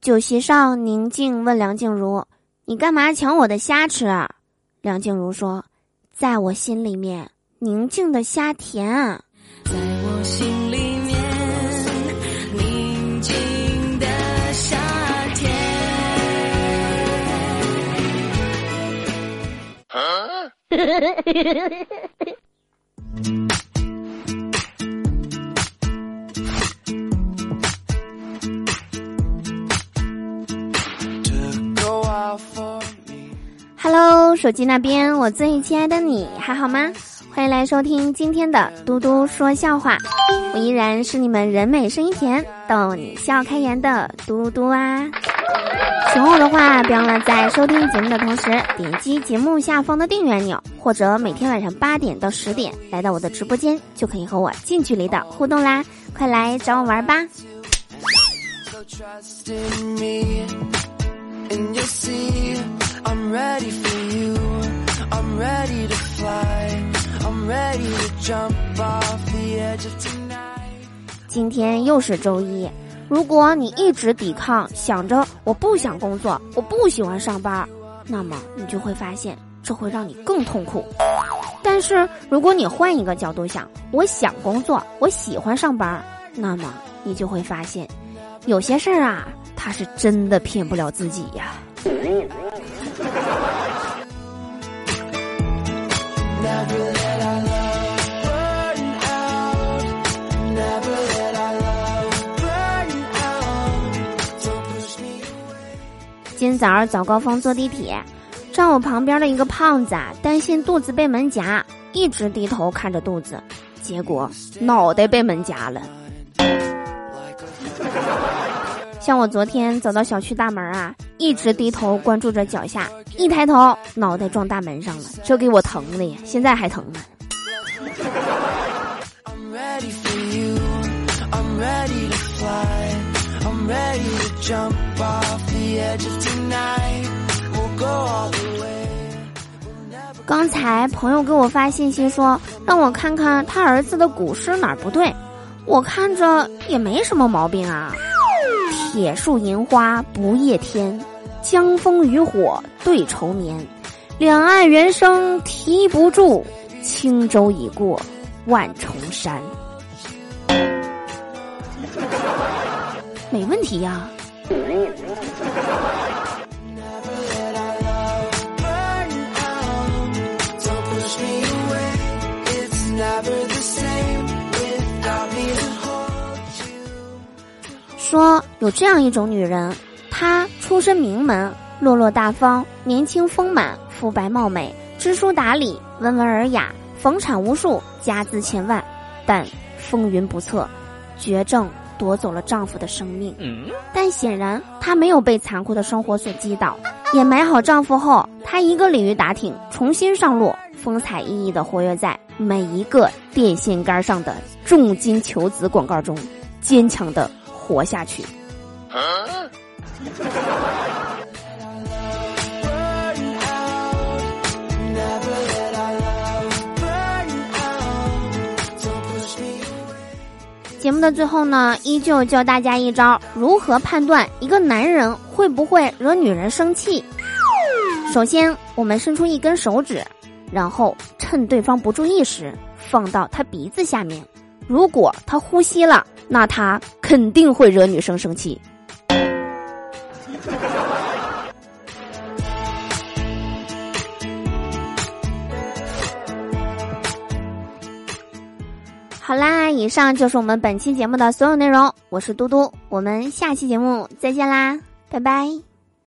酒席上，宁静问梁静茹：“你干嘛抢我的虾吃？”梁静茹说：“在我心里面，宁静的虾甜。”在我心里面，宁静的夏天。Hello，手机那边，我最亲爱的你还好吗？欢迎来收听今天的嘟嘟说笑话，我依然是你们人美声音甜、逗你笑开颜的嘟嘟啊！喜欢我的话，别忘了在收听节目的同时点击节目下方的订阅按钮，或者每天晚上八点到十点来到我的直播间，就可以和我近距离的互动啦！快来找我玩吧！And you see i'm ready for you. I'm ready to fly. I'm ready to jump off the edge of tonight. 今天又是周一如果你一直抵抗想着我不想工作我不喜欢上班那么你就会发现这会让你更痛苦。但是如果你换一个角度想我想工作我喜欢上班那么你就会发现有些事儿啊他是真的骗不了自己呀。今早上早高峰坐地铁，站我旁边的一个胖子啊，担心肚子被门夹，一直低头看着肚子，结果脑袋被门夹了。像我昨天走到小区大门啊，一直低头关注着脚下，一抬头脑袋撞大门上了，这给我疼的呀，现在还疼呢。刚才朋友给我发信息说，让我看看他儿子的古诗哪儿不对，我看着也没什么毛病啊。铁树银花不夜天，江枫渔火对愁眠。两岸猿声啼不住，轻舟已过万重山。没问题呀。说有这样一种女人，她出身名门，落落大方，年轻丰满，肤白貌美，知书达理，温文尔雅，房产无数，家资千万，但风云不测，绝症。夺走了丈夫的生命，但显然她没有被残酷的生活所击倒。掩埋好丈夫后，她一个鲤鱼打挺，重新上路，风采奕奕的活跃在每一个电线杆上的重金求子广告中，坚强的活下去。节目的最后呢，依旧教大家一招如何判断一个男人会不会惹女人生气。首先，我们伸出一根手指，然后趁对方不注意时放到他鼻子下面，如果他呼吸了，那他肯定会惹女生生气。好啦，以上就是我们本期节目的所有内容。我是嘟嘟，我们下期节目再见啦，拜拜。